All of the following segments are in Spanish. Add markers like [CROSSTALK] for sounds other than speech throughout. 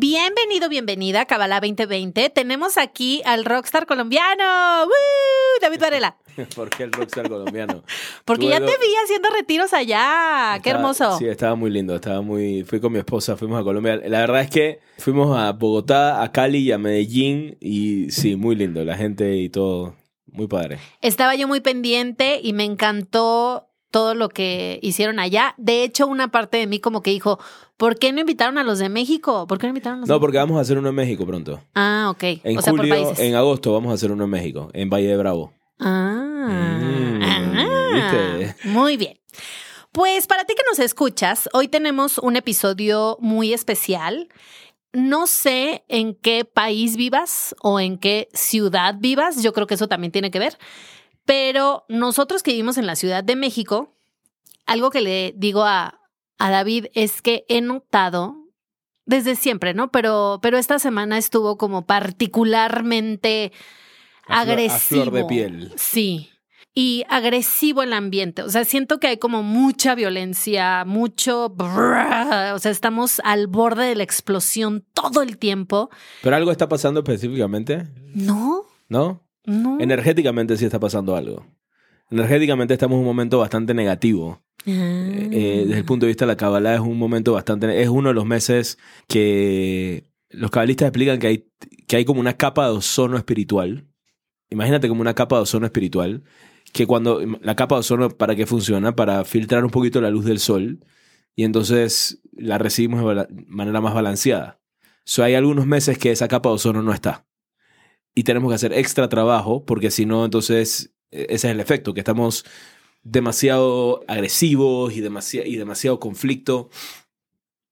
Bienvenido, bienvenida a Kabbalah 2020. Tenemos aquí al rockstar colombiano, ¡Woo! David Varela. [LAUGHS] [LAUGHS] ¿Por qué el rockstar colombiano? Porque Tuve ya te vi haciendo retiros allá. Qué hermoso. Sí, estaba muy lindo, estaba muy... Fui con mi esposa, fuimos a Colombia. La verdad es que fuimos a Bogotá, a Cali y a Medellín y sí, muy lindo, la gente y todo, muy padre. Estaba yo muy pendiente y me encantó todo lo que hicieron allá. De hecho, una parte de mí como que dijo, ¿por qué no invitaron a los de México? ¿Por qué no invitaron a los No, de porque vamos a hacer uno en México pronto. Ah, ok. En o sea, por julio, países. en agosto vamos a hacer uno en México, en Valle de Bravo. Ah, Mm, ah, ¿viste? muy bien. Pues para ti que nos escuchas, hoy tenemos un episodio muy especial. No sé en qué país vivas o en qué ciudad vivas, yo creo que eso también tiene que ver, pero nosotros que vivimos en la Ciudad de México, algo que le digo a, a David es que he notado desde siempre, ¿no? Pero, pero esta semana estuvo como particularmente A flor- a agresivo. flor de piel. Sí. Y agresivo el ambiente. O sea, siento que hay como mucha violencia, mucho. brrr, o sea, estamos al borde de la explosión todo el tiempo. Pero algo está pasando específicamente, No, ¿no? No. Energéticamente sí está pasando algo. Energéticamente estamos en un momento bastante negativo. Ah. Eh, desde el punto de vista de la Kabbalah es un momento bastante... Es uno de los meses que los cabalistas explican que hay, que hay como una capa de ozono espiritual. Imagínate como una capa de ozono espiritual. Que cuando... La capa de ozono, ¿para qué funciona? Para filtrar un poquito la luz del sol. Y entonces la recibimos de manera más balanceada. So, hay algunos meses que esa capa de ozono no está. Y tenemos que hacer extra trabajo porque si no, entonces eh, ese es el efecto, que estamos demasiado agresivos y, demasiado y demasiado conflicto.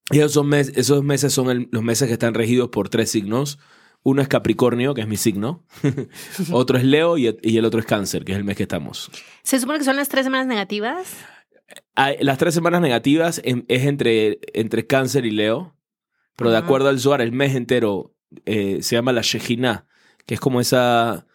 Y esos, mes- esos meses son el- los meses que están regidos por tres signos. Uno es Capricornio, que es mi signo. [LAUGHS] otro es Leo y, y el otro es Cáncer, que es el mes que estamos. Se supone que son las tres semanas negativas. Las tres semanas negativas en- es entre, entre Cáncer y Leo. Pero de Ajá. acuerdo al Zohar, el mes entero eh, se llama la Shejina, que es como esa...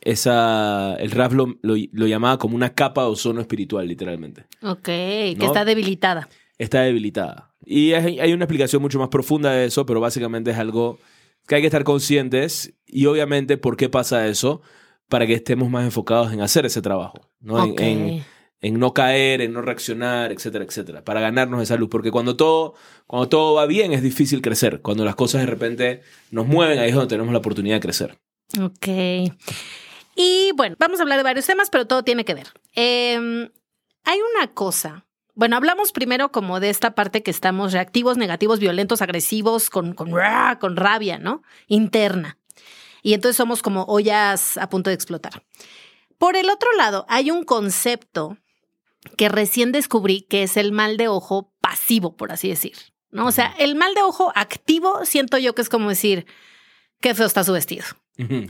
esa el Raf lo, lo- lo llamaba como una capa de ozono espiritual, literalmente. Ok, que está debilitada. está debilitada. Y hay, hay una explicación mucho más profunda de eso, pero básicamente es algo que hay que estar conscientes y obviamente por qué pasa eso para que estemos más enfocados en hacer ese trabajo, ¿no? En-. En, en no caer, en no reaccionar, etcétera, etcétera, para ganarnos esa luz. Porque cuando todo, cuando todo va bien es difícil crecer. Cuando las cosas de repente nos mueven, ahí es donde tenemos la oportunidad de crecer. Ok. Y bueno, vamos a hablar de varios temas, pero todo tiene que ver. Eh, hay una cosa. Bueno, hablamos primero como de esta parte que estamos reactivos, negativos, violentos, agresivos, con, con, con rabia, ¿no? Interna. Y entonces somos como ollas a punto de explotar. Por el otro lado, hay un concepto que recién descubrí que es el mal de ojo pasivo, por así decir. ¿no? O sea, el mal de ojo activo siento yo que es como decir, qué feo está su vestido.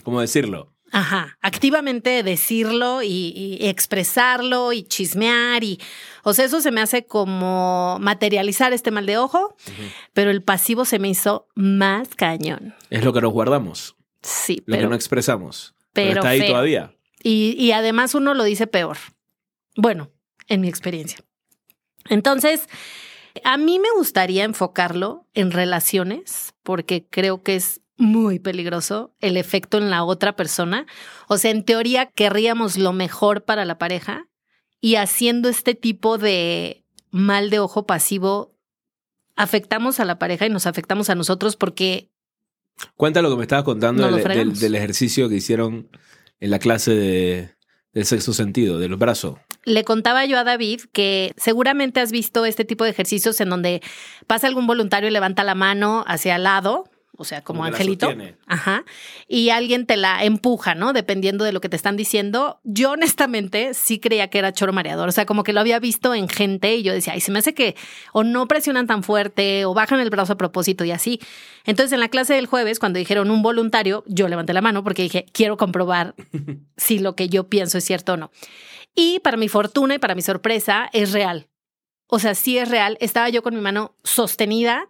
¿Cómo decirlo? Ajá, activamente decirlo y, y expresarlo y chismear y, o sea, eso se me hace como materializar este mal de ojo, pero el pasivo se me hizo más cañón. Es lo que nos guardamos, Sí, lo que pero, no expresamos. Pero, pero está ahí feo. todavía. y, y además uno lo dice peor. Bueno, en mi experiencia. Entonces, a mí me gustaría enfocarlo en relaciones, porque creo que es muy peligroso el efecto en la otra persona. O sea, en teoría querríamos lo mejor para la pareja y haciendo este tipo de mal de ojo pasivo, afectamos a la pareja y nos afectamos a nosotros porque Cuenta lo que me estabas contando del, del- del ejercicio que hicieron en la clase de, del sexto sentido, de los brazos. le contaba yo a David que seguramente has visto este tipo de ejercicios en donde pasa algún voluntario y levanta la mano hacia el lado o sea, como angelito. Ajá. Y alguien te la empuja, ¿no? Dependiendo de lo que te están diciendo. Yo honestamente sí creía que era choro mareador. O sea, como que lo había visto en gente y yo decía, ay, se me hace que o no presionan tan fuerte o bajan el brazo a propósito y así. Entonces, en la clase del jueves, cuando dijeron un voluntario, yo levanté la mano porque dije, quiero comprobar [LAUGHS] si lo que yo pienso es cierto o no. Y para mi fortuna y para mi sorpresa, es real. O sea, sí es real. Estaba yo con mi mano sostenida,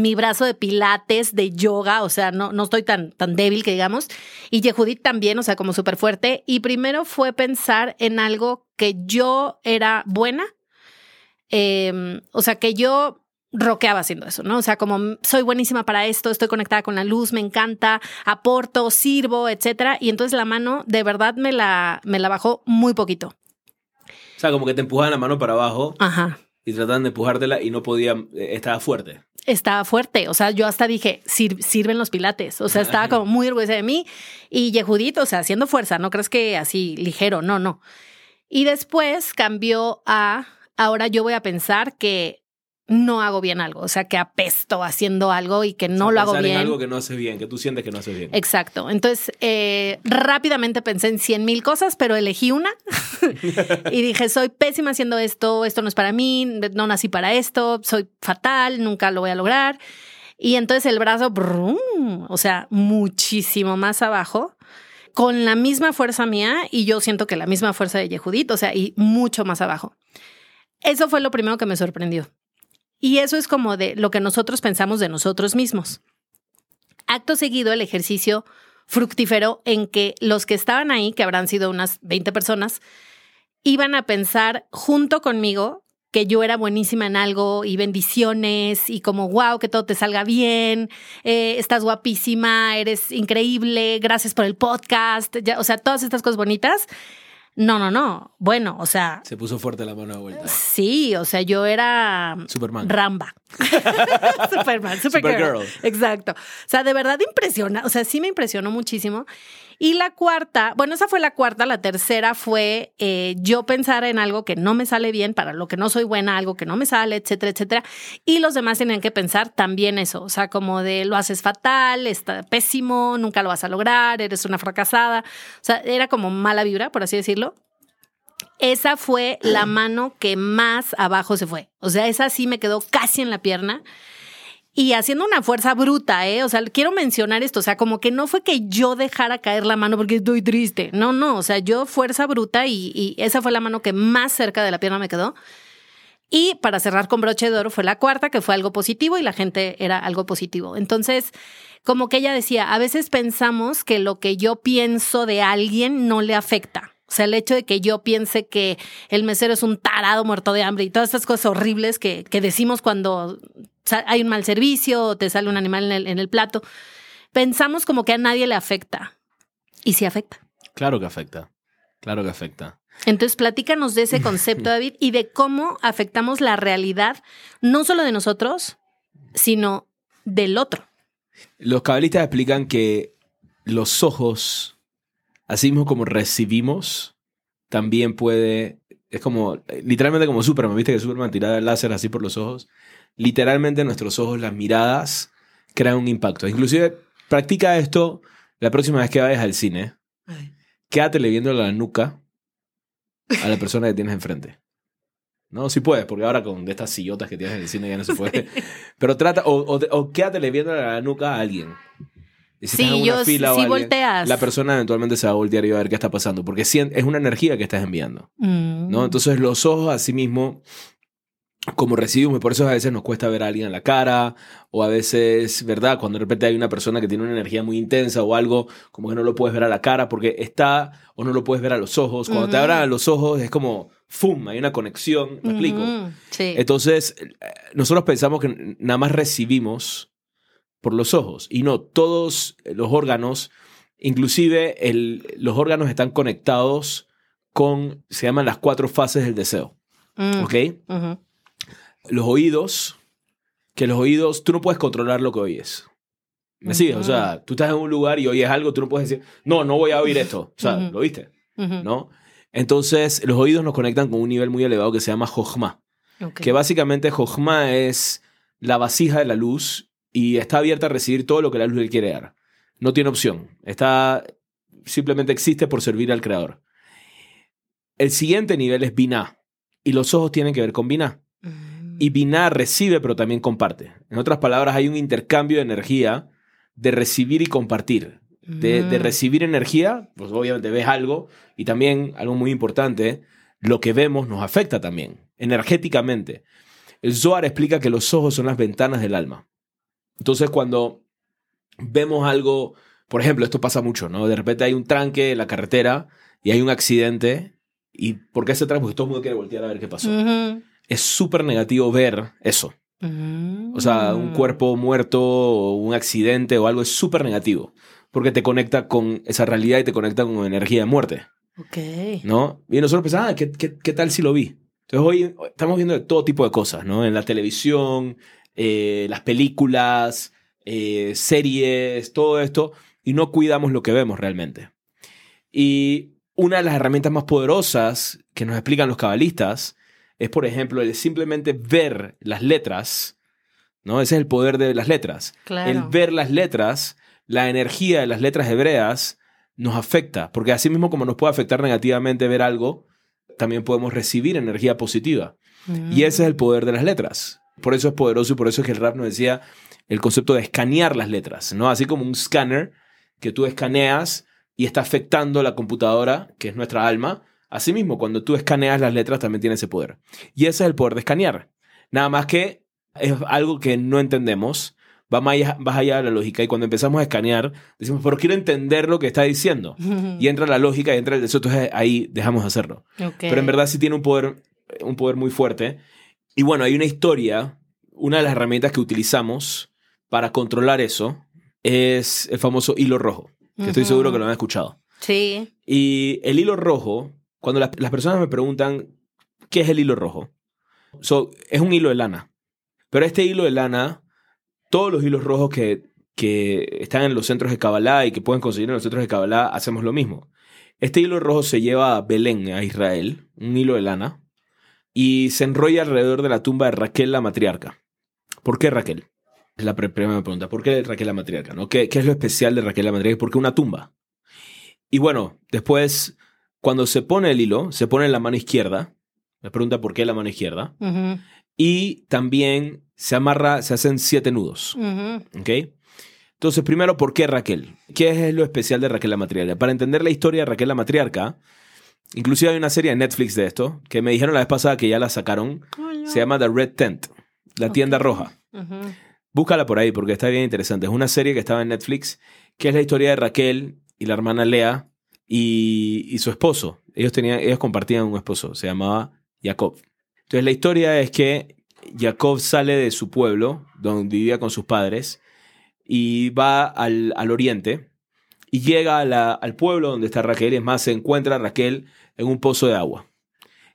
mi brazo de pilates, de yoga, o sea, no, no estoy tan, tan débil que digamos. Y Yehudit también, o sea, como súper fuerte. Y primero fue pensar en algo que yo era buena. eh, o sea, que yo roqueaba haciendo eso, ¿no? O sea, como soy buenísima para esto, estoy conectada con la luz, me encanta, aporto, sirvo, etcétera. Y entonces la mano de verdad me la, me la bajó muy poquito. O sea, como que te empujaban la mano para abajo Ajá. y trataban de empujártela y no podían, eh, estaba fuerte. Estaba fuerte. O sea, yo hasta dije, "Sir- sirven los pilates. O sea, estaba como muy orgullosa de mí. Y Yehudit, o sea, haciendo fuerza, no crees que así ligero, no, no. Y después cambió a, ahora yo voy a pensar que no hago bien algo. O sea, que apesto haciendo algo y que no O sea, lo hago en bien. algo que no haces bien, que tú sientes que no haces bien. Exacto. Entonces, eh, rápidamente pensé en 100 mil cosas, pero elegí una [LAUGHS] y dije, soy pésima haciendo esto, esto no es para mí, no nací para esto, soy fatal, nunca lo voy a lograr. Y entonces el brazo, brum, o sea, muchísimo más abajo, con la misma fuerza mía y yo siento que la misma fuerza de Yehudit, o sea, y mucho más abajo. Eso fue lo primero que me sorprendió. Y eso es como de lo que nosotros pensamos de nosotros mismos. Acto seguido, el ejercicio fructífero en que los que estaban ahí, que habrán sido unas 20 personas, iban a pensar junto conmigo que yo era buenísima en algo y bendiciones y como, wow, que todo te salga bien, eh, estás guapísima, eres increíble, gracias por el podcast, ya, o sea, todas estas cosas bonitas. No, no, no. Bueno, o sea, Se puso fuerte la mano de vuelta. sí, o sea, yo era Superman. Ramba. [LAUGHS] Superman, [LAUGHS] Supergirl. Supergirl. Exacto. O sea, de verdad impresiona, o sea, sí me impresionó muchísimo. Y la cuarta, bueno, esa fue la cuarta, la tercera fue eh, yo pensar en algo que no me sale bien, para lo que no soy buena, algo que no me sale, etcétera, etcétera. Y los demás tenían que pensar también eso, o sea, como de lo haces fatal, está pésimo, nunca lo vas a lograr, eres una fracasada. O sea, era como mala vibra, por así decirlo. Esa fue la mano que más abajo se fue. O sea, esa sí me quedó casi en la pierna. Y haciendo una fuerza bruta, ¿eh? O sea, quiero mencionar esto. O sea, como que no fue que yo dejara caer la mano porque estoy triste. No, no. O sea, yo fuerza bruta y, esa fue la mano que más cerca de la pierna me quedó. Y para cerrar con broche de oro fue la cuarta, que fue algo positivo y la gente era algo positivo. Entonces, como que ella decía, a veces pensamos que lo que yo pienso de alguien no le afecta. O sea, el hecho de que yo piense que el mesero es un tarado muerto de hambre y todas estas cosas horribles que, que decimos cuando hay un mal servicio o te sale un animal en el, en el plato, pensamos como que a nadie le afecta. Y sí afecta. Claro que afecta. Claro que afecta. Entonces, platícanos de ese concepto, [LAUGHS] David, y de cómo afectamos la realidad, no solo de nosotros, sino del otro. Los cabalistas explican que los ojos, así mismo como recibimos, también puede. Es como. Literalmente como Superman. ¿Viste que Superman tiraba el láser así por los ojos? Literalmente nuestros ojos, las miradas, crean un impacto. Inclusive, practica esto la próxima vez que vayas al cine. Quédatele viendo la nuca a la persona que tienes enfrente. No, si puedes, porque ahora con de estas sillotas que tienes en el cine ya no se puede. Pero trata, o, o, o quédatele viendo la nuca a alguien. Y si Sí, yo- fila sí alguien, volteas. La persona eventualmente se va a voltear y va a ver qué está pasando, porque es una energía que estás enviando. Mm. ¿no? Entonces los ojos a sí mismo, como recibimos, por eso a veces nos cuesta ver a alguien a la cara, o a veces, ¿verdad? Cuando de repente hay una persona que tiene una energía muy intensa o algo, como que no lo puedes ver a la cara porque está, o no lo puedes ver a los ojos. Cuando te Ujú. abran a los ojos es como, ¡fum! Hay una conexión, ¿me explico? Ujú, Sí. Entonces, nosotros pensamos que nada más recibimos por los ojos y no, todos los órganos, inclusive el- los órganos están conectados con, se llaman las cuatro fases del deseo, Mm, ¿ok? Los oídos, que los oídos, tú no puedes controlar lo que oyes. ¿Me sigues? O sea, tú estás en un lugar y oyes algo, tú no puedes decir, no, no voy a oír esto. O sea, Ujú. ¿lo oíste? Ujú. ¿No? Entonces, los oídos nos conectan con un nivel muy elevado que se llama Jochma Ok. que básicamente Jochma es la vasija de la luz y está abierta a recibir todo lo que la luz le quiere dar. No tiene opción. Está simplemente existe por servir al creador. El siguiente nivel es Binah y los ojos tienen que ver con Binah. Y Binah recibe, pero también comparte. En otras palabras, hay un intercambio de energía de recibir y compartir. De, de Mm. recibir energía, pues obviamente ves algo, y también algo muy importante, lo que vemos nos afecta también, energéticamente. El Zohar explica que los ojos son las ventanas del alma. Entonces, cuando vemos algo, por ejemplo, esto pasa mucho, ¿no? De repente hay un tranque en la carretera y hay un accidente. ¿Y por qué ese tranque? Porque todo el mundo quiere voltear a ver qué pasó Ujú. Es súper negativo ver eso. Mm. O sea, un cuerpo muerto o un accidente o algo es súper negativo. Porque te conecta con esa realidad y te conecta con energía de muerte, Ok. ¿no? Y nosotros pensamos, ah, ¿qué, qué, qué tal si lo vi? Entonces hoy estamos viendo de todo tipo de cosas, ¿no? En la televisión, eh, las películas, eh, series, todo esto, y no cuidamos lo que vemos realmente. Y una de las herramientas más poderosas que nos explican los cabalistas es, por ejemplo, el simplemente ver las letras, ¿no? Ese es el poder de las letras. Claro. El ver las letras, la energía de las letras hebreas nos afecta, porque así mismo como nos puede afectar negativamente ver algo, también podemos recibir energía positiva. Mm. Y ese es el poder de las letras. Por eso es poderoso y por eso es que el rap nos decía el concepto de escanear las letras, ¿no? Así como un escáner que tú escaneas y está afectando la computadora, que es nuestra alma. Asimismo, cuando tú escaneas las letras también tiene ese poder. Y ese es el poder de escanear. Nada más que es algo que no entendemos, va más allá, más allá de la lógica. Y cuando empezamos a escanear, decimos, pero quiero entender lo que está diciendo. [LAUGHS] Y entra la lógica y entra el deseo, entonces ahí dejamos de hacerlo. Ok. Pero en verdad sí tiene un poder, un poder muy fuerte. Y bueno, hay una historia, una de las herramientas que utilizamos para controlar eso es el famoso hilo rojo, que estoy seguro que lo han escuchado. Sí. Y el hilo rojo, cuando las, personas me preguntan qué es el hilo rojo, so, es un hilo de lana. Pero este hilo de lana, todos los hilos rojos que, que están en los centros de Kabbalah y que pueden conseguir en los centros de Kabbalah, hacemos lo mismo. Este hilo rojo se lleva a Belén, a Israel, un hilo de lana, y se enrolla alrededor de la tumba de Raquel la matriarca. ¿Por qué Raquel? Es la primera pregunta. ¿Por qué Raquel la matriarca? ¿no? ¿Qué, qué es lo especial de Raquel la matriarca? ¿Por qué una tumba? Y bueno, después, cuando se pone el hilo, se pone en la mano izquierda. Me pregunta por qué la mano izquierda. Y también se amarra, se hacen siete nudos. Ujú. ¿Ok? Entonces, primero, ¿por qué Raquel? ¿Qué es lo especial de Raquel la matriarca? Para entender la historia de Raquel la matriarca, inclusive hay una serie de Netflix de esto, que me dijeron la vez pasada que ya la sacaron. No. Se llama The Red Tent, la tienda roja. Búscala por ahí porque está bien interesante. Es una serie que estaba en Netflix, que es la historia de Raquel y la hermana Lea y, su esposo. Ellos, tenían, ellos compartían un esposo, se llamaba Jacob. Entonces la historia es que Jacob sale de su pueblo, donde vivía con sus padres, y va al, al oriente y llega al pueblo donde está Raquel. Es más, se encuentra a Raquel en un pozo de agua.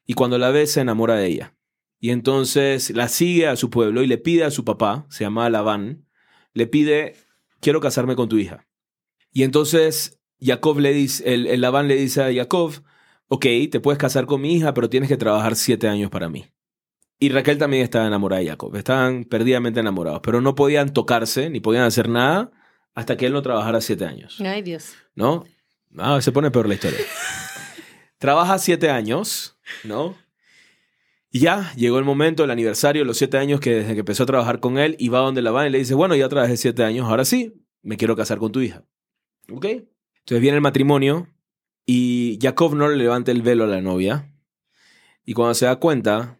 Y cuando la ve, se enamora de ella. Y entonces la sigue a su pueblo y le pide a su papá, se llama Labán, le pide, quiero casarme con tu hija. Y entonces Jacob le dice, el, el Labán le dice a Jacob, ok, te puedes casar con mi hija, pero tienes que trabajar siete años para mí. Y Raquel también estaba enamorada de Jacob, estaban perdidamente enamorados, pero no podían tocarse ni podían hacer nada hasta que él no trabajara siete años. Ay, Dios. ¿no? Ah, se pone peor la historia. [LAUGHS] Trabaja siete años, ¿no? Y ya llegó el momento, el aniversario, los siete años que desde que empezó a trabajar con él, y va donde la van y le dice, bueno, ya trabajé siete años, ahora sí, me quiero casar con tu hija. ¿Ok? Entonces viene el matrimonio y Jacob no le levanta el velo a la novia. Y cuando se da cuenta,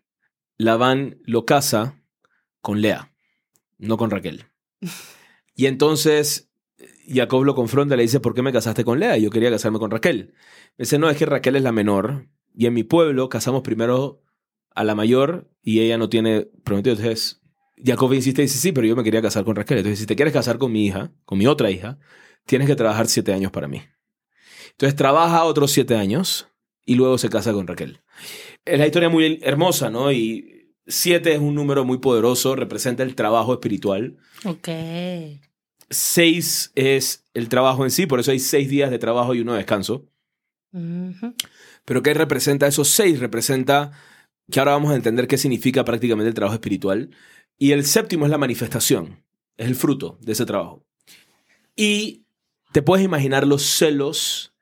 Labán lo casa con Lea, no con Raquel. [LAUGHS] Y entonces Jacob lo confronta y le dice, ¿por qué me casaste con Lea? Yo quería casarme con Raquel. Me dice, no, es que Raquel es la menor. Y en mi pueblo casamos primero a la mayor y ella no tiene prometido. Entonces, Jacob insiste y dice, sí, pero yo me quería casar con Raquel. Entonces, si te quieres casar con mi hija, con mi otra hija, tienes que trabajar siete años para mí. Entonces, trabaja otros siete años y luego se casa con Raquel. Es la historia muy hermosa, ¿no? Y siete es un número muy poderoso, representa el trabajo espiritual. Ok. Seis es el trabajo en sí, por eso hay seis días de trabajo y uno de descanso. Pero ¿qué representa esos seis? Representa que ahora vamos a entender qué significa prácticamente el trabajo espiritual. Y el séptimo es la manifestación. Es el fruto de ese trabajo. Y te puedes imaginar los celos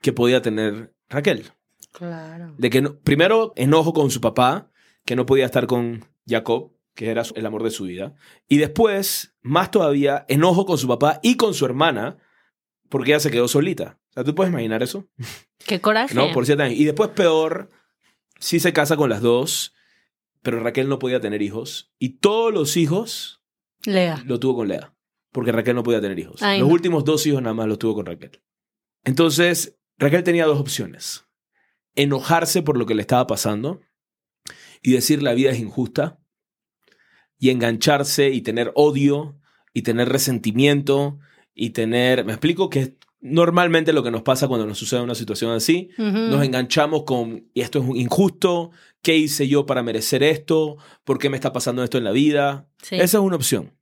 que podía tener Raquel. Claro. De que, no- primero, enojo con su papá, que no podía estar con Jacob, que era el amor de su vida. Y después, más todavía, enojo con su papá y con su hermana, porque ella se quedó solita. O sea, ¿tú puedes imaginar eso? [LAUGHS] Qué coraje. ¿No? Por años. Y después, peor, sí se casa con las dos, pero Raquel no podía tener hijos. Y todos los hijos Lea. lo tuvo con Lea, porque Raquel no podía tener hijos. Ay, los no. últimos dos hijos nada más los tuvo con Raquel. Entonces, Raquel tenía dos opciones. Enojarse por lo que le estaba pasando y decir la vida es injusta y engancharse y tener odio y tener resentimiento y tener... Me explico que es normalmente lo que nos pasa cuando nos sucede una situación así. Nos enganchamos con, y esto es injusto, ¿qué hice yo para merecer esto? ¿Por qué me está pasando esto en la vida? Sí. Esa es una opción.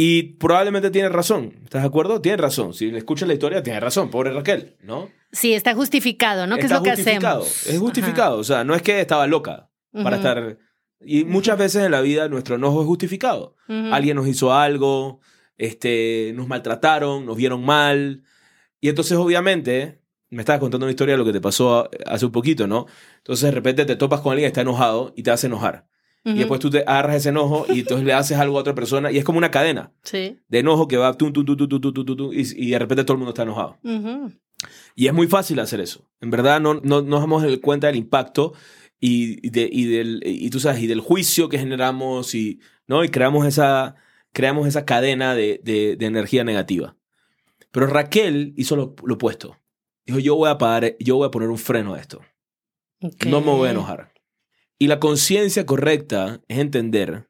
Y probablemente tiene razón. ¿Estás de acuerdo? Tiene razón. Si le escuchas la historia, tiene razón. Pobre Raquel, ¿no? Sí, está justificado, ¿no? ¿Qué es lo que justificado. hacemos? Es justificado. O sea, no es que estaba loca para estar... Y muchas veces en la vida nuestro enojo es justificado. Alguien nos hizo algo, este, nos maltrataron, nos vieron mal. Y entonces, obviamente, me estabas contando una historia de lo que te pasó hace un poquito, ¿no? Entonces, de repente te topas con alguien que está enojado y te hace enojar. -huh. Y después tú te agarras ese enojo y entonces le haces algo a otra persona. Y es como una cadena sí. de enojo que va tum, tum, tum, tum, tum, tum, tum, tum y, y, de repente todo el mundo está enojado. Uh -huh. Y es muy fácil hacer eso. En verdad no, no, nos damos cuenta del impacto y, de, y, del, y tú sabes, y del juicio que generamos y, ¿no? y creamos, esa, creamos esa cadena de, de, de energía negativa. Pero Raquel hizo lo, lo, opuesto. Dijo, yo voy a parar, yo voy a poner un freno a esto. Okay. No me voy a enojar. Y la conciencia correcta es entender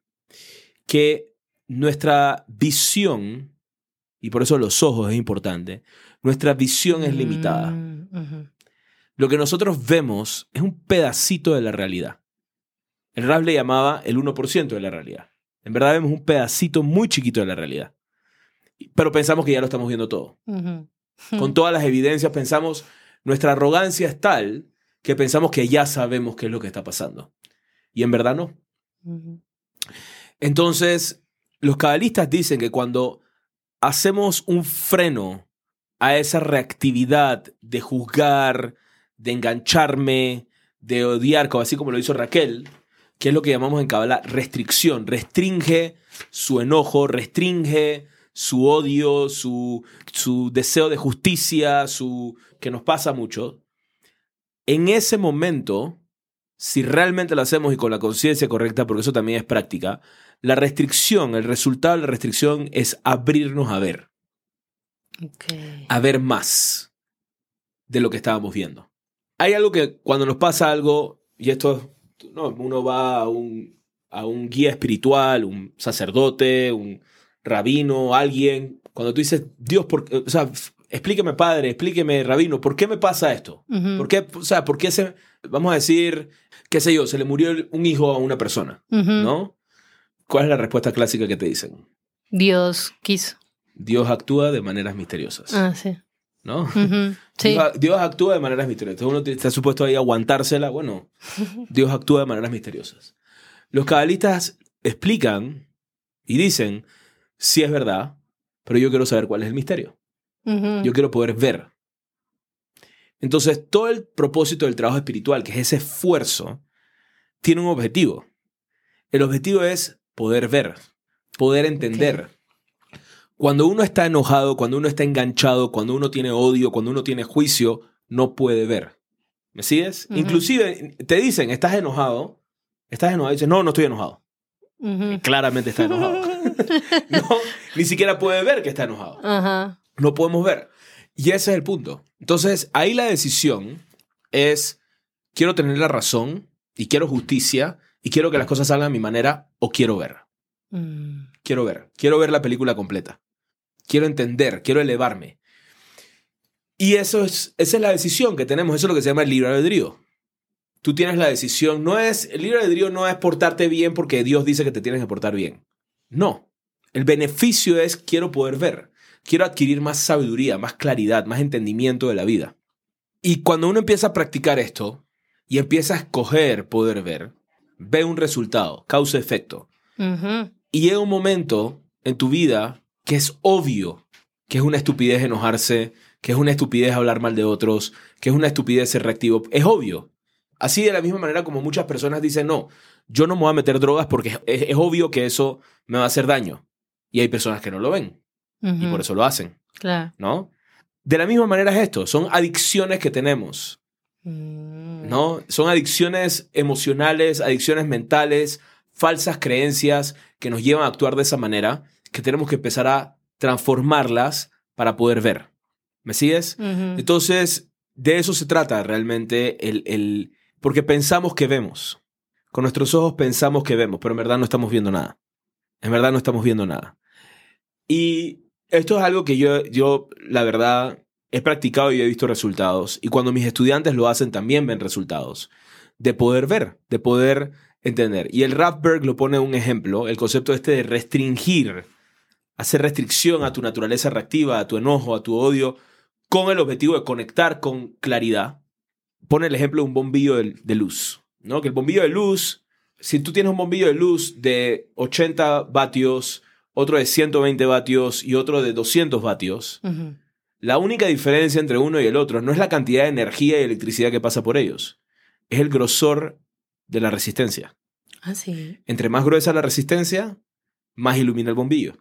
que nuestra visión, y por eso los ojos es importante, nuestra visión es limitada. Mm. Lo que nosotros vemos es un pedacito de la realidad. El Rap le llamaba el 1% de la realidad. En verdad vemos un pedacito muy chiquito de la realidad. Pero pensamos que ya lo estamos viendo todo. Con todas las evidencias pensamos, nuestra arrogancia es tal que pensamos que ya sabemos qué es lo que está pasando. Y en verdad no. Entonces, los cabalistas dicen que cuando hacemos un freno a esa reactividad de juzgar, de engancharme, de odiar, como- así como lo hizo Raquel, que es lo que llamamos en Kabbalah restricción, restringe su enojo, restringe su odio, su, su deseo de justicia, su que nos pasa mucho. En ese momento, si realmente lo hacemos y con la conciencia correcta, porque eso también es práctica, la restricción, el resultado de la restricción es abrirnos a ver, a ver más de lo que estábamos viendo. Hay algo que cuando nos pasa algo, y esto, no, uno va a un, a un guía espiritual, un sacerdote, un rabino, alguien, cuando tú dices, Dios, por, qué?", o sea, explíqueme padre, explíqueme rabino, ¿por qué me pasa esto? ¿Por qué, o sea, por qué se, vamos a decir, qué sé yo, se le murió un hijo a una persona. ¿no? ¿Cuál es la respuesta clásica que te dicen? Dios quiso. Dios actúa de maneras misteriosas, Ah, sí. ¿no? [LAUGHS] Sí. Dios, Dios actúa de maneras misteriosas. Uno está supuesto ahí aguantársela. Bueno, [LAUGHS] Dios actúa de maneras misteriosas. Los cabalistas explican y dicen, sí es verdad, pero yo quiero saber cuál es el misterio. Yo quiero poder ver. Entonces, todo el propósito del trabajo espiritual, que es ese esfuerzo, tiene un objetivo. El objetivo es poder ver, poder entender. Cuando uno está enojado, cuando uno está enganchado, cuando uno tiene odio, cuando uno tiene juicio, no puede ver. ¿Me sigues? Ujú. Inclusive te dicen, estás enojado, estás enojado, y dices, no, no estoy enojado. Ujú. Claramente está enojado. [LAUGHS] [LAUGHS] no, ni siquiera puede ver que está enojado. Ajá. No podemos ver. Y ese es el punto. Entonces, ahí la decisión es, quiero tener la razón y quiero justicia y quiero que las cosas salgan a mi manera o quiero ver. Mm. Quiero ver. Quiero ver la película completa. Quiero entender, quiero elevarme. Y eso es, esa es la decisión que tenemos. Eso es lo que se llama el libre albedrío. Tú tienes la decisión. No es, el libre albedrío no es portarte bien porque Dios dice que te tienes que portar bien. No. El beneficio es quiero poder ver. Quiero adquirir más sabiduría, más claridad, más entendimiento de la vida. Y cuando uno empieza a practicar esto y empieza a escoger poder ver, ve un resultado, causa-efecto. Y llega un momento en tu vida que es obvio que es una estupidez enojarse, que es una estupidez hablar mal de otros, que es una estupidez ser reactivo. Es obvio. Así de la misma manera como muchas personas dicen, no, yo no me voy a meter drogas porque es, es obvio que eso me va a hacer daño. Y hay personas que no lo ven y por eso lo hacen, Claro. ¿no? De la misma manera es esto, son adicciones que tenemos, Mm. ¿no? Son adicciones emocionales, adicciones mentales, falsas creencias que nos llevan a actuar de esa manera, que tenemos que empezar a transformarlas para poder ver. ¿Me sigues? Ujú. Entonces, de eso se trata realmente el, el... Porque pensamos que vemos. Con nuestros ojos pensamos que vemos, pero en verdad no estamos viendo nada. En verdad no estamos viendo nada. Y esto es algo que yo, yo la verdad, he practicado y he visto resultados. Y cuando mis estudiantes lo hacen, también ven resultados. De poder ver, de poder entender. Y el Rathberg lo pone un ejemplo, el concepto este de restringir, hacer restricción a tu naturaleza reactiva, a tu enojo, a tu odio, con el objetivo de conectar con claridad. Pone el ejemplo de un bombillo de, de luz, ¿no? Que el bombillo de luz, si tú tienes un bombillo de luz de 80 vatios, otro de 120 vatios y otro de 200 vatios, la única diferencia entre uno y el otro no es la cantidad de energía y electricidad que pasa por ellos, es el grosor de la resistencia. Ah, sí. Entre más gruesa la resistencia, más ilumina el bombillo.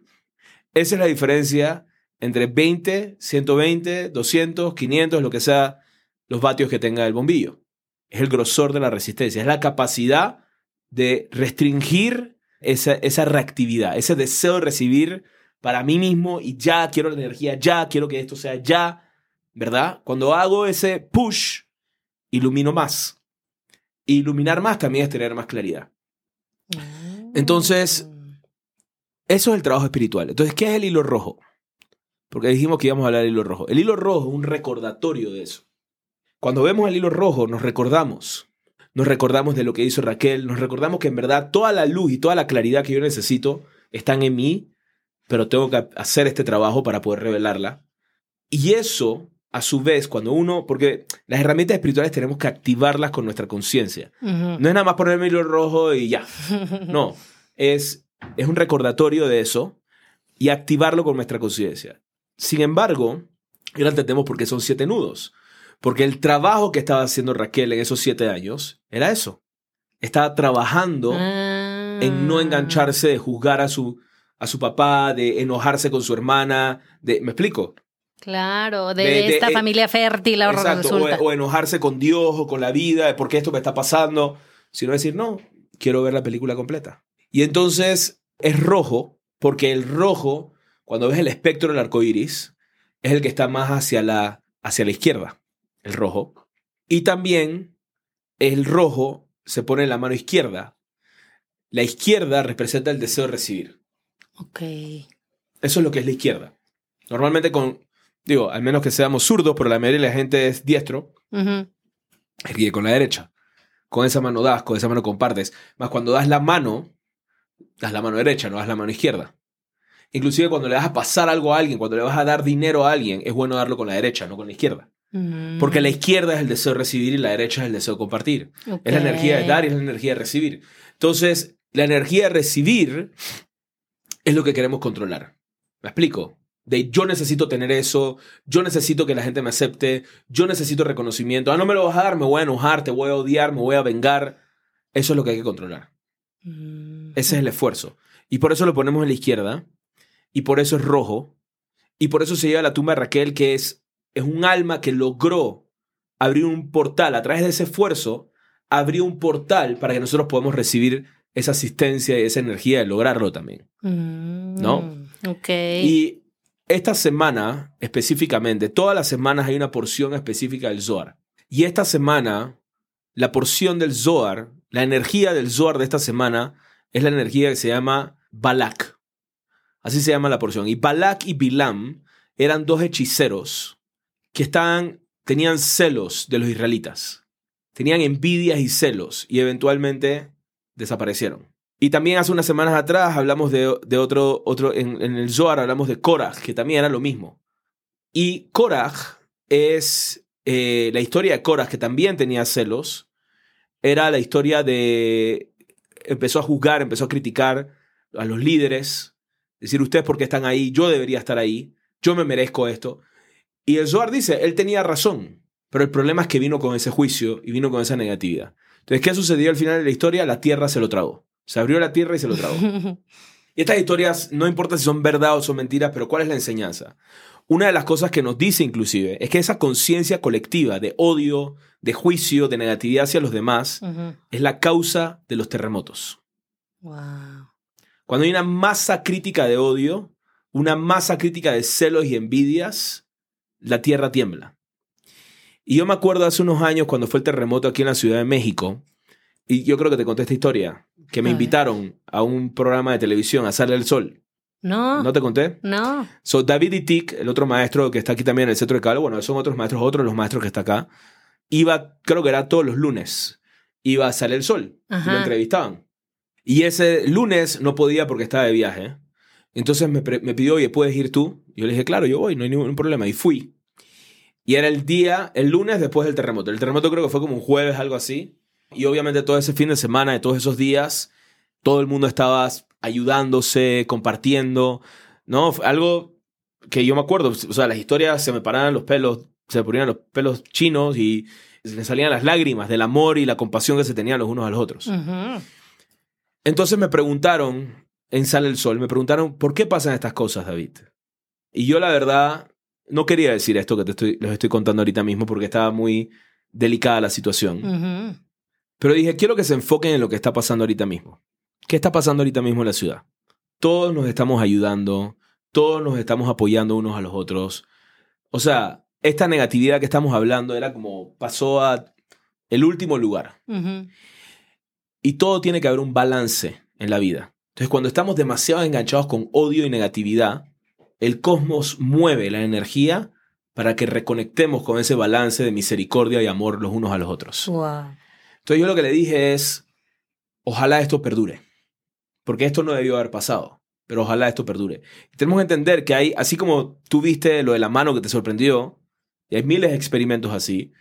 Esa es la diferencia entre 20, 120, 200, 500, lo que sea los vatios que tenga el bombillo. Es el grosor de la resistencia, es la capacidad de restringir esa, esa reactividad, ese deseo de recibir para mí mismo y ya quiero la energía, ya quiero que esto sea ya, ¿verdad? Cuando hago ese push, ilumino más. Iluminar más también es tener más claridad. Entonces, Eso es el trabajo espiritual. Entonces, ¿qué es el hilo rojo? Porque dijimos que íbamos a hablar del hilo rojo. El hilo rojo es un recordatorio de eso. Cuando vemos el hilo rojo, nos recordamos. Nos recordamos de lo que hizo Raquel. Nos recordamos que en verdad toda la luz y toda la claridad que yo necesito están en mí, pero tengo que hacer este trabajo para poder revelarla. Y eso, a su vez, cuando uno, porque las herramientas espirituales tenemos que activarlas con nuestra conciencia. No es nada más ponerme el hilo rojo y ya. [LAUGHS] No, es, es un recordatorio de eso y activarlo con nuestra conciencia. Sin embargo, y ahora entendemos por qué son siete nudos. Porque el trabajo que estaba haciendo Raquel en esos siete años era eso. Estaba trabajando Ah. en no engancharse de juzgar a su, a su papá, de enojarse con su hermana, de, ¿me explico? Claro, de, De- de- esta eh, familia fértil ahora Exacto, o enojarse con Dios o con la vida, de por qué esto me está pasando, sino decir, no, quiero ver la película completa. Y entonces es rojo, porque el rojo, cuando ves el espectro del arco iris, es el que está más hacia la, hacia la izquierda, el rojo. Y también el rojo se pone en la mano izquierda. La izquierda representa el deseo de recibir. Ok. Eso es lo que es la izquierda. Normalmente con, digo, al menos que seamos zurdos, pero la mayoría de la gente es diestro. Erguye con la derecha. Con esa mano das, con esa mano compartes. Más cuando das la mano, das la mano derecha, no das la mano izquierda. Inclusive cuando le vas a pasar algo a alguien, cuando le vas a dar dinero a alguien, es bueno darlo con la derecha, no con la izquierda. Mm. Porque la izquierda es el deseo de recibir y la derecha es el deseo de compartir. Es la energía de dar y es la energía de recibir. Entonces, la energía de recibir es lo que queremos controlar. ¿Me explico? De yo necesito tener eso, yo necesito que la gente me acepte, yo necesito reconocimiento. Ah, no me lo vas a dar, me voy a enojar, te voy a odiar, me voy a vengar. Eso es lo que hay que controlar. Mm. Ese es el esfuerzo. Y por eso lo ponemos en la izquierda. Y por eso es rojo. Y por eso se lleva a la tumba de Raquel, que es, es un alma que logró abrir un portal. A través de ese esfuerzo, abrió un portal para que nosotros podamos recibir esa asistencia y esa energía de lograrlo también. Mm. ¿No? Ok. Y esta semana, específicamente, todas las semanas hay una porción específica del Zohar. Y esta semana, la porción del Zohar, la energía del Zohar de esta semana, es la energía que se llama Balak. Así se llama la porción. Y Balak y Bilam eran dos hechiceros que estaban, tenían celos de los israelitas. Tenían envidias y celos y eventualmente desaparecieron. Y también hace unas semanas atrás hablamos de, de otro, otro en, el Zohar hablamos de Korach, que también era lo mismo. Y Korach es eh, la historia de Korach, que también tenía celos, era la historia de... Empezó a juzgar, empezó a criticar a los líderes Decir, ustedes por qué están ahí, yo debería estar ahí, yo me merezco esto. Y el Zohar dice, él tenía razón, pero el problema es que vino con ese juicio y vino con esa negatividad. Entonces, ¿qué sucedió al final de la historia? La tierra se lo tragó. Se abrió la tierra y se lo tragó. [LAUGHS] Y estas historias, no importa si son verdad o son mentiras, pero ¿cuál es la enseñanza? Una de las cosas que nos dice inclusive es que esa conciencia colectiva de odio, de juicio, de negatividad hacia los demás, es la causa de los terremotos. Wow. Cuando hay una masa crítica de odio, una masa crítica de celos y envidias, la tierra tiembla. Y yo me acuerdo hace unos años cuando fue el terremoto aquí en la Ciudad de México, y yo creo que te conté esta historia, que me A invitaron a un programa de televisión, a Sale el Sol. No. ¿No te conté? No. So, David Itik, el otro maestro que está aquí también en el centro de Calo, bueno, son otros maestros, otros de los maestros que está acá, iba, creo que era todos los lunes, iba a Sale el Sol, y lo entrevistaban. Y ese lunes no podía porque estaba de viaje. Entonces me, me pidió, oye, ¿puedes ir tú? Y yo le dije, claro, yo voy, no hay ningún problema. Y fui. Y era el día, el lunes después del terremoto. El terremoto creo que fue como un jueves, algo así. Y obviamente todo ese fin de semana, de todos esos días, todo el mundo estaba ayudándose, compartiendo, ¿no? Fue Algo que yo me acuerdo, o sea, las historias se me paraban los pelos, se me ponían los pelos chinos y me salían las lágrimas del amor y la compasión que se tenían los unos a los otros. Entonces me preguntaron, en Sale el Sol, me preguntaron, ¿por qué pasan estas cosas, David? Y yo la verdad no quería decir esto que te estoy, estoy contando ahorita mismo porque estaba muy delicada la situación. Pero dije, quiero que se enfoquen en lo que está pasando ahorita mismo. ¿Qué está pasando ahorita mismo en la ciudad? Todos nos estamos ayudando, todos nos estamos apoyando unos a los otros. O sea, esta negatividad que estamos hablando era como pasó a el último lugar. Y todo tiene que haber un balance en la vida. Entonces, cuando estamos demasiado enganchados con odio y negatividad, el cosmos mueve la energía para que reconectemos con ese balance de misericordia y amor los unos a los otros. Wow. Entonces, yo lo que le dije es, ojalá esto perdure. Porque esto no debió haber pasado, pero ojalá esto perdure. Y tenemos que entender que hay, así como tú viste lo de la mano que te sorprendió, y hay miles de experimentos así,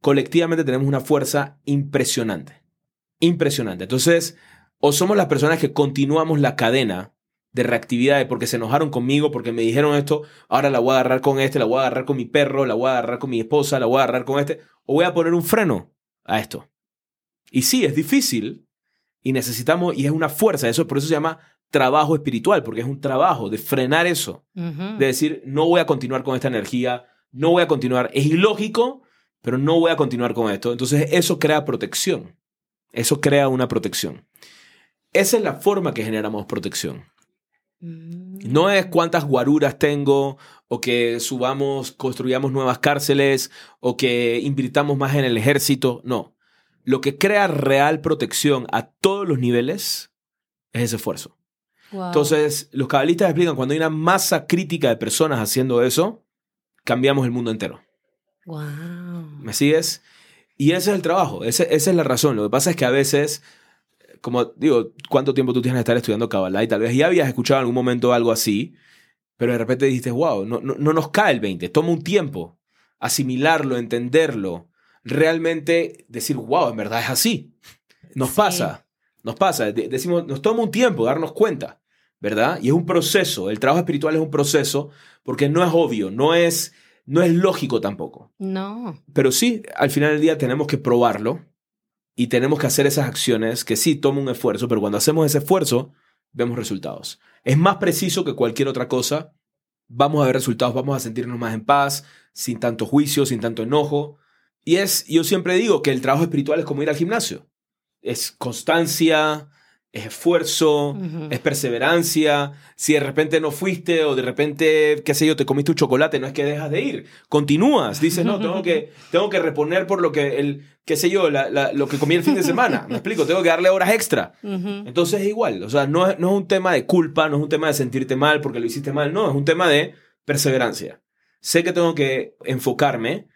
colectivamente tenemos una fuerza impresionante. Impresionante. Entonces, o somos las personas que continuamos la cadena de reactividad de porque se enojaron conmigo, porque me dijeron esto, ahora la voy a agarrar con este, la voy a agarrar con mi perro, la voy a agarrar con mi esposa, la voy a agarrar con este, o voy a poner un freno a esto. Y sí, es difícil y necesitamos, y es una fuerza, eso por eso se llama trabajo espiritual, porque es un trabajo de frenar eso de decir, no voy a continuar con esta energía, no voy a continuar, es ilógico, pero no voy a continuar con esto. Entonces eso crea protección, eso crea una protección. Esa es la forma que generamos protección. Mm. No es cuántas guaruras tengo, o que subamos, construyamos nuevas cárceles, o que invirtamos más en el ejército, no. Lo que crea real protección a todos los niveles es ese esfuerzo. Wow. Entonces, los cabalistas explican, cuando hay una masa crítica de personas haciendo eso, cambiamos el mundo entero. Wow. ¿Me sigues? Y ese es el trabajo, ese- esa es la razón. Lo que pasa es que a veces, como digo, ¿cuánto tiempo tú tienes de estar estudiando Kabbalah? Y tal vez ya habías escuchado en algún momento algo así, pero de repente dijiste, wow, no, no, no nos cae el 20, toma un tiempo asimilarlo, entenderlo, realmente decir, wow, en verdad es así. Nos Sí. pasa, nos pasa, De- decimos, nos toma un tiempo darnos cuenta, ¿verdad? Y es un proceso, el trabajo espiritual es un proceso porque no es obvio, no es, no es lógico tampoco. No. Pero sí, al final del día tenemos que probarlo y tenemos que hacer esas acciones que sí toman un esfuerzo, pero cuando hacemos ese esfuerzo, vemos resultados. Es más preciso que cualquier otra cosa. Vamos a ver resultados, vamos a sentirnos más en paz, sin tanto juicio, sin tanto enojo. Y es, yo siempre digo que el trabajo espiritual es como ir al gimnasio. Es constancia, es esfuerzo, es perseverancia. Si de repente no fuiste o de repente, qué sé yo, te comiste un chocolate, no es que dejas de ir. Continúas. Dices, no, tengo que, [LAUGHS] tengo que reponer por lo que, el, qué sé yo, la- la- lo que comí el fin de semana. Me explico, tengo que darle horas extra. Entonces es igual. O sea, no no es un tema de culpa, no es un tema de sentirte mal porque lo hiciste mal. No, es un tema de perseverancia. Sé que tengo que enfocarme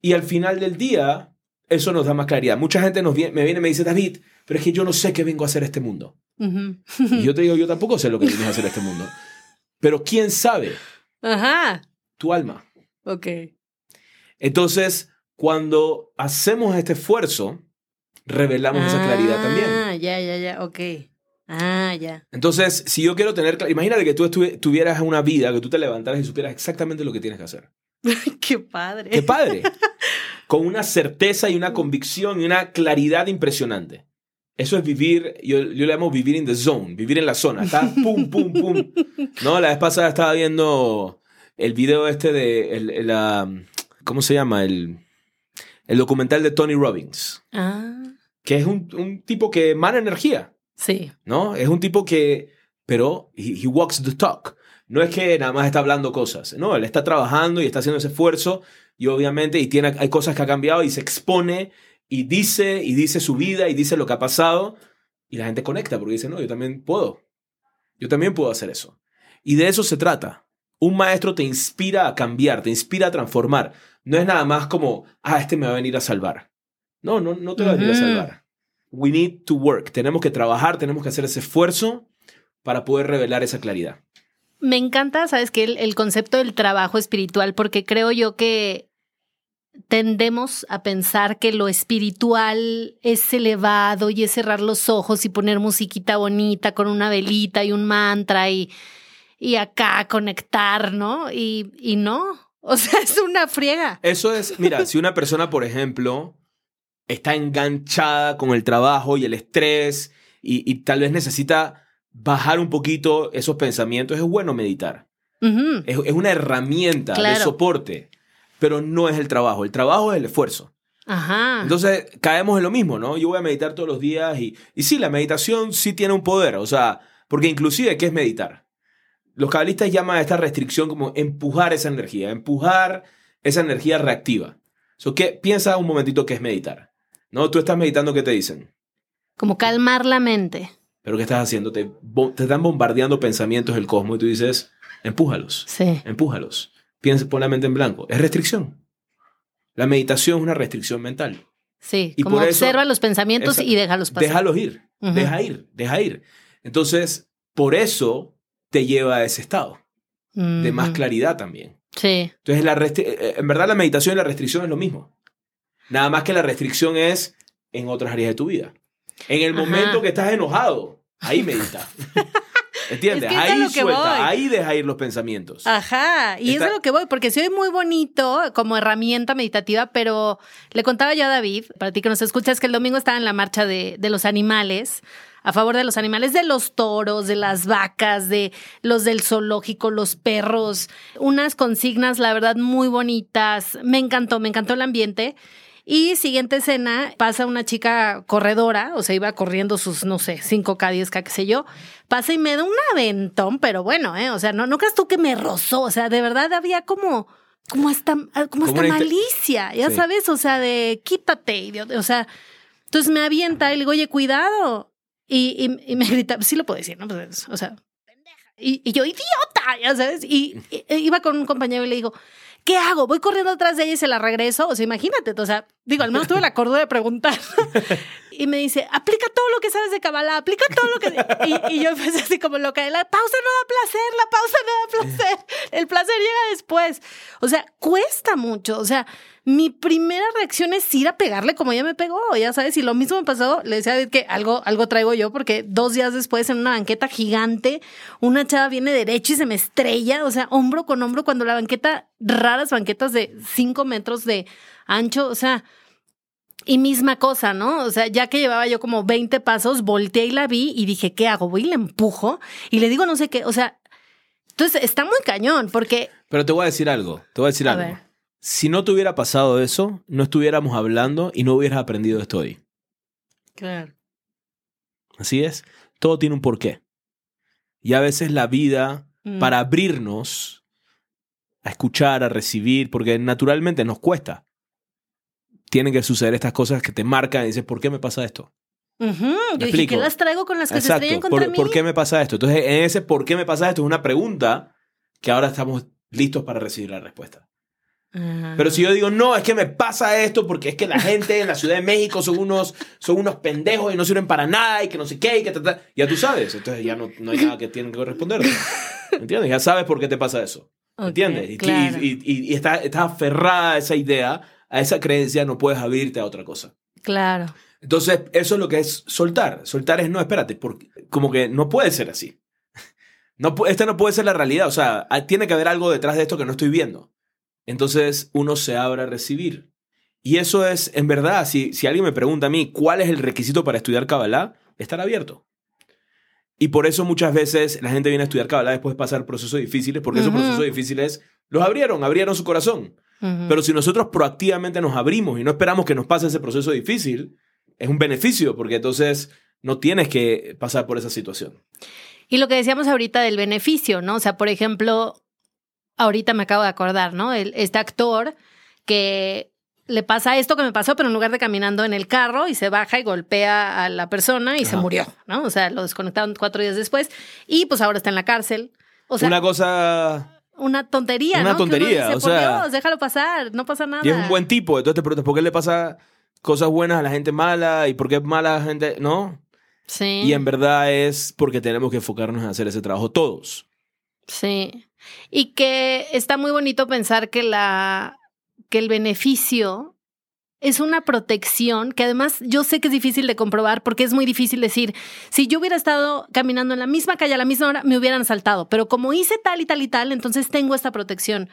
y al final del día eso nos da más claridad. Mucha gente nos viene, me viene y me dice, David, pero es que yo no sé qué vengo a hacer a este mundo. Ujú. Y yo te digo, yo tampoco sé lo que vienes a hacer a este mundo. Pero ¿quién sabe? Ajá. Tu alma. Ok. Entonces, cuando hacemos este esfuerzo, revelamos esa claridad también. Ah, ya, ya, ya. Ok. Ah, ya. Entonces, si yo quiero tener... Imagínate que tú tuvieras una vida, que tú te levantaras y supieras exactamente lo que tienes que hacer. [LAUGHS] Qué padre. ¡Qué padre! [LAUGHS] Con una certeza y una convicción y una claridad impresionante. Eso es vivir, yo, yo le llamo vivir in the zone, vivir en la zona. Está pum, pum, pum. No, la vez pasada estaba viendo el video este de, el, el, ah, ¿cómo se llama? El, el documental de Tony Robbins, Ah, que es un, un tipo que emana energía. sí. ¿no? Es un tipo que, pero he, he walks the talk. No es que nada más está hablando cosas, no, él está trabajando y está haciendo ese esfuerzo y obviamente y tiene, hay cosas que ha cambiado y se expone y dice y dice su vida y dice lo que ha pasado y la gente conecta porque dice, no, yo también puedo. Yo también puedo hacer eso. Y de eso se trata. Un maestro te inspira a cambiar, te inspira a transformar. No es nada más como, ah, este me va a venir a salvar. No, no, no te va a venir a salvar. We need to work. Tenemos que trabajar, tenemos que hacer ese esfuerzo para poder revelar esa claridad. Me encanta, sabes que el, concepto del trabajo espiritual, porque creo yo que tendemos a pensar que lo espiritual es elevado y es cerrar los ojos y poner musiquita bonita con una velita y un mantra y, y acá conectar, ¿no? Y, y no, [LAUGHS] o sea, es una friega. Eso es, mira, si una persona, por ejemplo, está enganchada con el trabajo y el estrés y, y tal vez necesita bajar un poquito esos pensamientos, es bueno meditar. Es, es una herramienta de soporte, pero no es el trabajo. El trabajo es el esfuerzo. Ajá. Entonces caemos en lo mismo, ¿no? Yo voy a meditar todos los días y, y sí, la meditación sí tiene un poder, o sea, porque inclusive, ¿qué es meditar? Los cabalistas llaman a esta restricción como empujar esa energía, empujar esa energía reactiva. So, ¿qué? Piensa un momentito qué es meditar. ¿No? Tú estás meditando, ¿qué te dicen? Como calmar la mente. ¿Pero qué estás haciendo? Te, te están bombardeando pensamientos del cosmos y tú dices, empújalos, Sí. empújalos. Piensa, pon la mente en blanco. Es restricción. La meditación es una restricción mental. Sí. Y como por eso- observa los pensamientos y déjalos pasar. Déjalos ir, deja ir, deja ir. Entonces, por eso te lleva a ese estado de más claridad también. Sí. Entonces, la eh, en verdad la meditación y la restricción es lo mismo. Nada más que la restricción es en otras áreas de tu vida. En el Ajá. momento que estás enojado, ahí medita. [LAUGHS] ¿Entiendes? Es que ahí suelta, voy. ahí deja ir los pensamientos. Ajá, y Está- es a lo que voy, porque soy muy bonito como herramienta meditativa, pero le contaba yo a David, para ti que nos escuchas, que el domingo estaba en la marcha de, de los animales, a favor de los animales, de los toros, de las vacas, de los del zoológico, los perros, unas consignas, la verdad, muy bonitas. Me encantó, me encantó el ambiente. Y siguiente escena, pasa una chica corredora, o sea, iba corriendo sus, no sé, 5K, 10K, qué sé yo. Pasa y me da un aventón, pero bueno, ¿eh? O sea, no, no creas tú que me rozó, o sea, de verdad había como, como hasta, como hasta malicia, ya Sí. sabes, o sea, de quítate, idiota, o sea, entonces me avienta y le digo, oye, cuidado. Y, y, y me grita, sí lo puedo decir, ¿no? Pues, o sea, y, y yo, idiota, ya sabes. Y, y- iba con un compañero y le digo, ¿qué hago? Voy corriendo atrás de ella y se la regreso. O sea, imagínate, o sea, digo, al menos tuve la cordura de preguntar. [LAUGHS] y me dice, aplica todo lo que sabes de Kabbalah, aplica todo lo que... [LAUGHS] Y, y yo empecé así como loca, la pausa no da placer, la pausa no da placer, el placer llega después. O sea, cuesta mucho, o sea, mi primera reacción es ir a pegarle como ella me pegó, ya sabes, y lo mismo me pasó, le decía a David que algo, algo traigo yo, porque dos días después en una banqueta gigante, una chava viene derecho y se me estrella, o sea, hombro con hombro, cuando la banqueta, raras banquetas de cinco metros de ancho, o sea, y misma cosa, ¿no? O sea, ya que llevaba yo como 20 pasos, volteé y la vi y dije, ¿qué hago? Voy y le empujo y le digo no sé qué, o sea, entonces está muy cañón, porque, Pero te voy a decir algo, te voy a decir a algo. ver, Si no te hubiera pasado eso, no estuviéramos hablando y no hubieras aprendido esto hoy. claro. Así es. Todo tiene un porqué. Y a veces la vida, Mm. para abrirnos a escuchar, a recibir, porque naturalmente nos cuesta, tienen que suceder estas cosas que te marcan y dices, ¿por qué me pasa esto? Ujú, Yo dije? ¿qué las traigo con las que se estrellan Exacto. contra ¿Por, mí? por qué me pasa esto? Entonces, en ese ¿por qué me pasa esto? es una pregunta que ahora estamos listos para recibir la respuesta. Pero si yo digo, no, es que me pasa esto porque es que la gente en la Ciudad de México son unos, son unos pendejos y no sirven para nada y que no sé qué y que ta, ta", ya tú sabes. Entonces ya no, no hay nada que tienen que responder. [LAUGHS] ¿Entiendes? Ya sabes por qué te pasa eso. ¿Entiendes? Y, claro. y, y- y estás, estás aferrada a esa idea, a esa creencia, no puedes abrirte a otra cosa. Claro. Entonces, eso es lo que es soltar. Soltar es no, espérate, porque como que no puede ser así. No, esta no puede ser la realidad. O sea, hay- tiene que haber algo detrás de esto que no estoy viendo. Entonces, uno se abre a recibir. Y eso es, en verdad, si, si alguien me pregunta a mí cuál es el requisito para estudiar Kabbalah, estar abierto. Y por eso muchas veces la gente viene a estudiar Kabbalah después de pasar procesos difíciles, porque esos procesos difíciles los abrieron, abrieron su corazón. Pero si nosotros proactivamente nos abrimos y no esperamos que nos pase ese proceso difícil, es un beneficio, porque entonces no tienes que pasar por esa situación. Y lo que decíamos ahorita del beneficio, ¿no? O sea, por ejemplo, ahorita me acabo de acordar, ¿no? El- este actor que le pasa esto que me pasó, pero en lugar de caminando en el carro y se baja y golpea a la persona y se murió, ¿no? O sea, lo desconectaron cuatro días después y pues ahora está en la cárcel. O sea, Una una, tontería, una ¿no? Tontería, dice, o "Por sea, Dios, déjalo pasar, no pasa nada. Y es un buen tipo, entonces te preguntas, ¿por qué le pasa cosas buenas a la gente mala? ¿Y por qué es mala la gente...? No. Sí. Y en verdad es porque tenemos que enfocarnos en hacer ese trabajo todos. Sí. Y que está muy bonito pensar que la que el beneficio es una protección que además yo sé que es difícil de comprobar porque es muy difícil decir, si yo hubiera estado caminando en la misma calle a la misma hora, me hubieran asaltado, pero como hice tal y tal y tal, entonces tengo esta protección.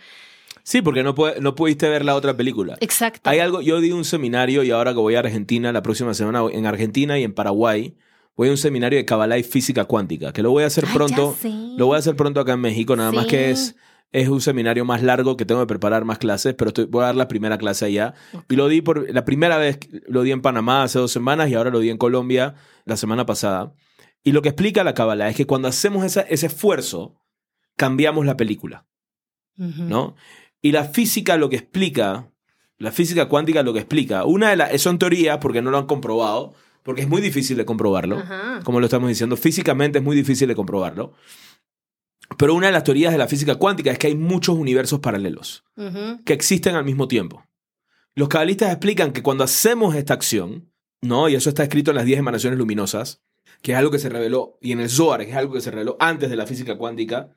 Sí, porque no, no pudiste ver la otra película. Exacto. Hay algo, yo di un seminario y ahora que voy a Argentina, la próxima semana en Argentina y en Paraguay, voy a un seminario de Kabbalah y física cuántica, que lo voy a hacer Ay, pronto. Lo voy a hacer pronto acá en México, nada más que es, es un seminario más largo que tengo que preparar más clases, pero estoy- voy a dar la primera clase allá. Y lo di por la primera vez, lo di en Panamá hace dos semanas y ahora lo di en Colombia la semana pasada. Y lo que explica la Kabbalah es que cuando hacemos esa- ese esfuerzo, cambiamos la película. ¿no? Y la física lo que explica, la física cuántica lo que explica, una de las, son teorías porque no lo han comprobado, porque es muy difícil de comprobarlo, Ajá. como lo estamos diciendo, físicamente es muy difícil de comprobarlo, pero una de las teorías de la física cuántica es que hay muchos universos paralelos que existen al mismo tiempo. Los cabalistas explican que cuando hacemos esta acción, ¿no? Y eso está escrito en las 10 emanaciones luminosas, que es algo que se reveló, y en el Zohar, que es algo que se reveló antes de la física cuántica,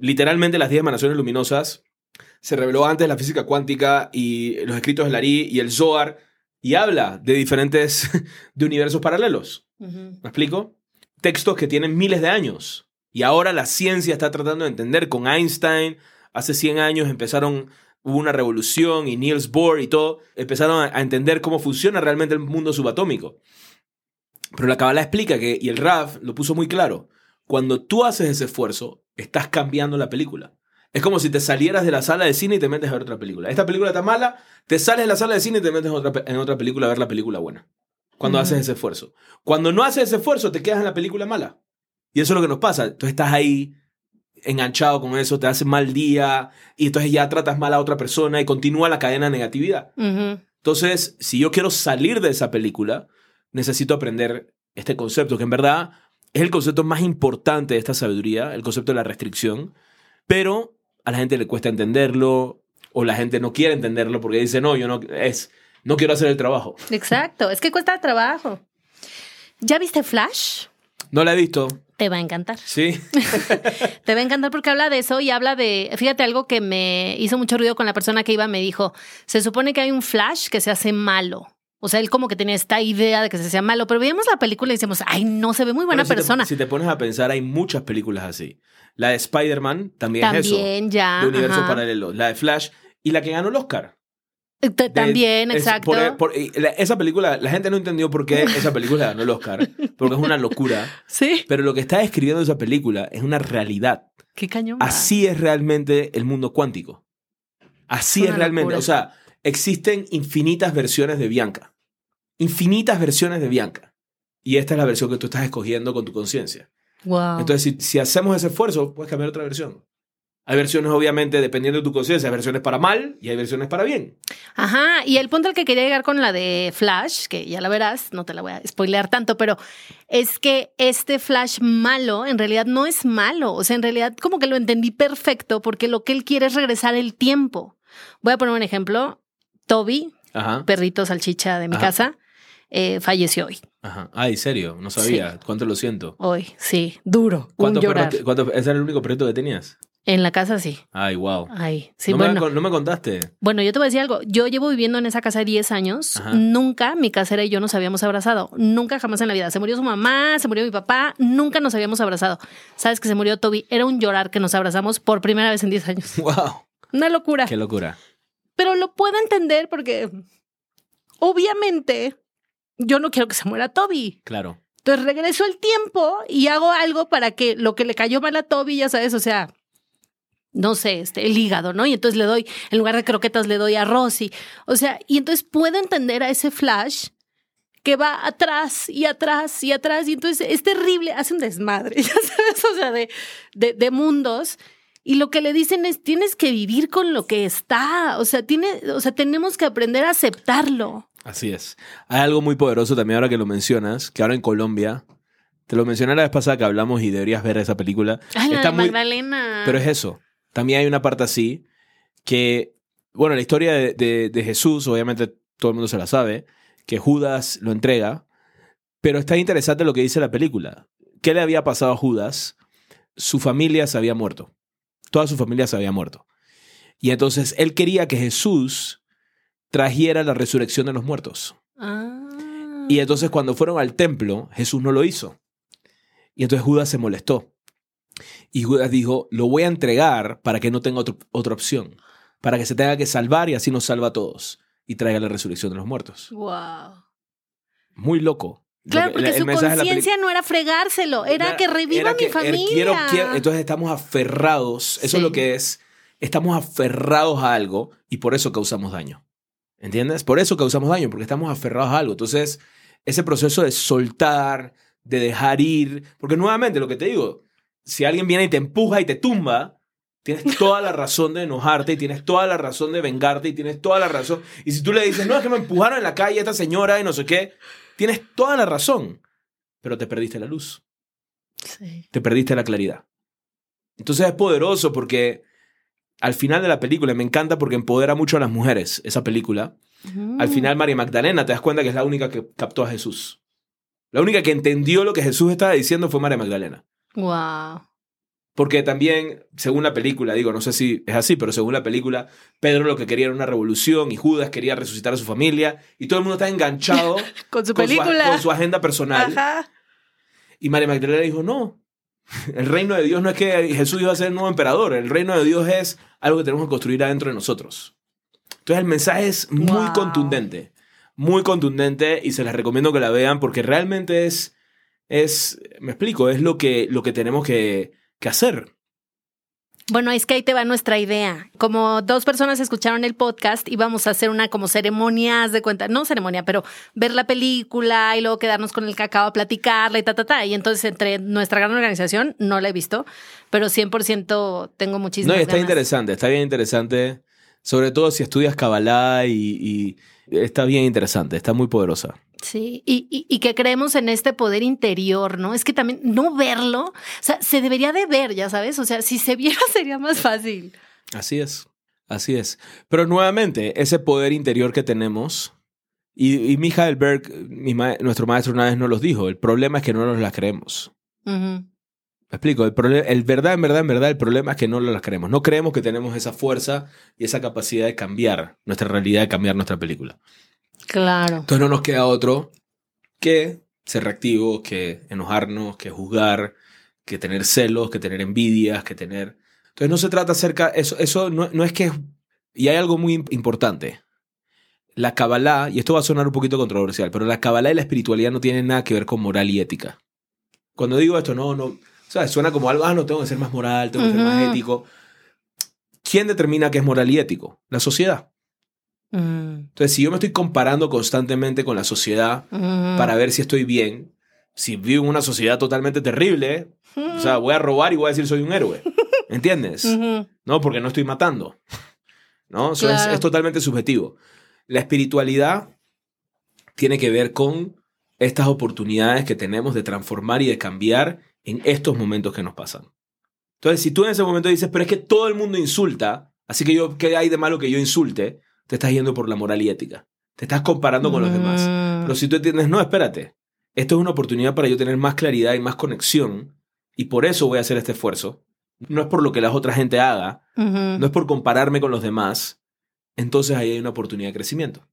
literalmente las 10 emanaciones luminosas se reveló antes de la física cuántica y los escritos del Ari y el Zohar, y habla de diferentes, [LAUGHS] de universos paralelos. ¿Me explico? Textos que tienen miles de años. Y ahora la ciencia está tratando de entender. Con Einstein, hace 100 años empezaron, hubo una revolución y Niels Bohr y todo, empezaron a, entender cómo funciona realmente el mundo subatómico. Pero la Kabbalah explica que, y el Raf lo puso muy claro, cuando tú haces ese esfuerzo, estás cambiando la película. Es como si te salieras de la sala de cine y te metes a ver otra película. Esta película está mala, te sales de la sala de cine y te metes en otra, en otra película a ver la película buena. Cuando haces ese esfuerzo. Cuando no haces ese esfuerzo, te quedas en la película mala. Y eso es lo que nos pasa. Entonces estás ahí enganchado con eso, te hace mal día y entonces ya tratas mal a otra persona y continúa la cadena de negatividad. Entonces, si yo quiero salir de esa película, necesito aprender este concepto, que en verdad es el concepto más importante de esta sabiduría, el concepto de la restricción, pero a la gente le cuesta entenderlo o la gente no quiere entenderlo porque dice, no, yo no, es, no quiero hacer el trabajo. Exacto. Es que cuesta trabajo. ¿Ya viste Flash? No la he visto, Te va a encantar. ¿sí? [LAUGHS] Te va a encantar porque habla de eso y habla de, fíjate, algo que me hizo mucho ruido con la persona que iba, me dijo, se supone que hay un Flash que se hace malo. O sea, él como que tenía esta idea de que se hacía malo, pero veíamos la película y decimos, ay, no, se ve muy buena si te- persona. si te pones a pensar, hay muchas películas así. La de Spider-Man también, es También eso. ya. De universos paralelos. La de Flash y la que ganó el Oscar. De- También, es- exacto. por- por- esa película, la gente no entendió por qué esa película ganó el Oscar, porque es una locura. [LAUGHS] Sí. Pero lo que está describiendo esa película es una realidad. Qué cañón. Así es realmente el mundo cuántico. Así Es realmente. locura. O sea, existen infinitas versiones de Bianca. Infinitas versiones de Bianca. Y esta es la versión que tú estás escogiendo con tu conciencia. Wow. Entonces, si, si hacemos ese esfuerzo, puedes cambiar otra versión. Hay versiones, obviamente, dependiendo de tu conciencia, hay versiones para mal y hay versiones para bien. Ajá, y el punto al que quería llegar con la de Flash, que ya la verás, no te la voy a spoilear tanto, pero es que este Flash malo en realidad no es malo, o sea, en realidad como que lo entendí perfecto porque lo que él quiere es regresar el tiempo. Voy a poner un ejemplo, Toby, Ajá. perrito salchicha de mi Ajá. casa, eh, falleció hoy. Ajá. Ay, serio, no sabía. ¿Cuánto lo siento? Hoy, sí, duro, un ¿Cuántos llorar. perros te- cuántos- ¿Ese era el único perrito que tenías? En la casa sí. Ay, wow. Ay, sí, no, bueno. me, no me contaste. Bueno, yo te voy a decir algo. Yo llevo viviendo en esa casa 10 años. Ajá. Nunca mi casera y yo nos habíamos abrazado. Nunca jamás en la vida. Se murió su mamá, se murió mi papá. Nunca nos habíamos abrazado. ¿Sabes que se murió Toby? Era un llorar que nos abrazamos por primera vez en 10 años. [LAUGHS] Wow. Una locura. Qué locura. Pero lo puedo entender porque obviamente yo no quiero que se muera Toby. Claro. Entonces regreso el tiempo y hago algo para que lo que le cayó mal a Toby, ya sabes, o sea, no sé, este, el hígado, ¿no? Y entonces le doy, en lugar de croquetas, le doy arroz y, o sea, y entonces puedo entender a ese flash que va atrás y atrás y atrás y entonces es terrible, hace un desmadre, [LAUGHS] ya sabes, o sea, de, de, de mundos. Y lo que le dicen es, tienes que vivir con lo que está, o sea, tiene, o sea, tenemos que aprender a aceptarlo. Así es. Hay algo muy poderoso también ahora que lo mencionas, que ahora en Colombia, te lo mencioné la vez pasada que hablamos y deberías ver esa película. Ay, la Está de muy- Magdalena. Pero es eso. También hay una parte así que, bueno, la historia de, de- de Jesús, obviamente todo el mundo se la sabe, que Judas lo entrega, pero está interesante lo que dice la película. ¿Qué le había pasado a Judas? Su familia se había muerto. Toda su familia se había muerto. Y entonces él quería que Jesús trajera la resurrección de los muertos. Ah. Y entonces cuando fueron al templo, Jesús no lo hizo. Y entonces Judas se molestó. Y Judas dijo, lo voy a entregar para que no tenga otro- otra opción. Para que se tenga que salvar y así nos salva a todos. Y traiga la resurrección de los muertos. Wow. Muy loco. Lo Claro, que- porque el- el su conciencia no era fregárselo, era que reviva era mi que, familia. quiero- quiero- entonces estamos aferrados. Eso Sí. es lo que es. Estamos aferrados a algo y por eso causamos daño. ¿Entiendes? Por eso causamos daño, porque estamos aferrados a algo. Entonces, ese proceso de soltar, de dejar ir, porque nuevamente lo que te digo, si alguien viene y te empuja y te tumba, tienes [LAUGHS] toda la razón de enojarte y tienes toda la razón de vengarte y tienes toda la razón. Y si tú le dices, no, es que me empujaron en la calle esta señora y no sé qué, tienes toda la razón, pero te perdiste la luz Sí. te perdiste la claridad. Entonces es poderoso porque al final de la película, me encanta porque empodera mucho a las mujeres, esa película. Al final María Magdalena te das cuenta que es la única que captó a Jesús. La única que entendió lo que Jesús estaba diciendo fue María Magdalena. Wow. Porque también, según la película, digo, no sé si es así, pero según la película, Pedro lo que quería era una revolución y Judas quería resucitar a su familia y todo el mundo está enganchado [LAUGHS] Con su con, su, película. con su agenda personal. Ajá. Y María Magdalena dijo, no, el reino de Dios no es que Jesús iba a ser el nuevo emperador, el reino de Dios es algo que tenemos que construir adentro de nosotros. Entonces el mensaje es muy Wow. contundente, muy contundente y se les recomiendo que la vean porque realmente es, es me explico, es lo que, lo que tenemos que, que hacer. Bueno, es que ahí te va nuestra idea. Como dos personas escucharon el podcast, íbamos a hacer una como ceremonia, haz de cuenta, no ceremonia, pero ver la película y luego quedarnos con el cacao a platicarla y ta, ta, ta. Y entonces entre nuestra gran organización, no la he visto, pero 100% tengo muchísimas No, está ganas. interesante, está bien interesante, sobre todo si estudias Kabbalah y, y está bien interesante, está muy poderosa. Sí, y, y, y que creemos en este poder interior, ¿no? Es que también no verlo, o sea, se debería de ver, ya sabes, o sea, si se viera [LAUGHS] sería más fácil. Así es, así es. Pero nuevamente, ese poder interior que tenemos, y, y Michael Berg, mi ma- nuestro maestro una vez nos los dijo, el problema es que no nos las creemos. ¿Me explico? El, el verdad, en verdad, en verdad, el problema es que no las creemos. No creemos que tenemos esa fuerza y esa capacidad de cambiar nuestra realidad, de cambiar nuestra película. Claro. Entonces no nos queda otro que ser reactivos, que enojarnos, que juzgar, que tener celos, que tener envidias, que tener... Entonces no se trata acerca... Eso, eso no, no es que... Y hay algo muy im- importante. La Kabbalah, y esto va a sonar un poquito controversial, pero la Kabbalah y la espiritualidad no tienen nada que ver con moral y ética. Cuando digo esto, no, no... O sea, suena como algo, ah, no, tengo que ser más moral, tengo que ser más ético. ¿Quién determina qué es moral y ético? La sociedad. Mm, Entonces, si yo me estoy comparando constantemente con la sociedad, mm. para ver si estoy bien. Si vivo en una sociedad totalmente terrible, o sea, voy a robar y voy a decir soy un héroe. [LAUGHS] ¿Entiendes? No, porque no estoy matando. ¿No? Eso es- es, totalmente subjetivo. La espiritualidad tiene que ver con estas oportunidades que tenemos de transformar y de cambiar en estos momentos que nos pasan. Entonces, si tú en ese momento dices, pero es que todo el mundo insulta, así que yo, ¿qué hay de malo que yo insulte? Te estás yendo por la moral y ética. Te estás comparando con los demás. Mm. Pero si tú entiendes, no, espérate, esto es una oportunidad para yo tener más claridad y más conexión y por eso voy a hacer este esfuerzo no es por lo que la otra gente haga, no es por compararme con los demás, entonces ahí hay una oportunidad de crecimiento.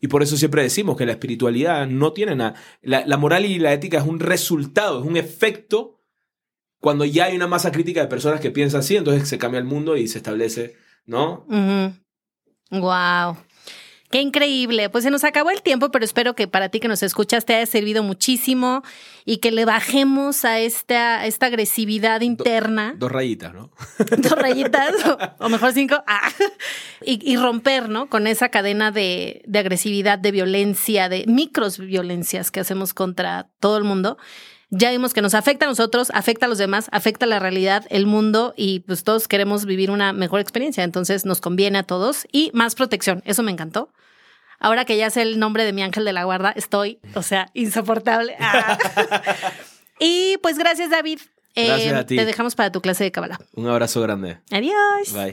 Y por eso siempre decimos que la espiritualidad no tiene nada. La, la moral y la ética es un resultado, es un efecto cuando ya hay una masa crítica de personas que piensan así, entonces se cambia el mundo y se establece, ¿no? Wow. Qué increíble. Pues se nos acabó el tiempo, pero espero que para ti que nos escuchas te haya servido muchísimo y que le bajemos a esta, esta agresividad interna. Dos rayitas, ¿no? [LAUGHS] dos rayitas, o, o mejor cinco, ah, y, y romper, ¿no? Con esa cadena de, de agresividad, de violencia, de micros violencias que hacemos contra todo el mundo. Ya vimos que nos afecta a nosotros, afecta a los demás, afecta a la realidad, el mundo y pues todos queremos vivir una mejor experiencia. Entonces nos conviene a todos y más protección. Eso me encantó. Ahora que ya sé el nombre de mi ángel de la guarda, estoy, o sea, [LAUGHS] insoportable. Ah. [LAUGHS] y pues gracias, David. Eh, Gracias a ti. Te dejamos para tu clase de Kabbalah. Un abrazo grande. Adiós. Bye.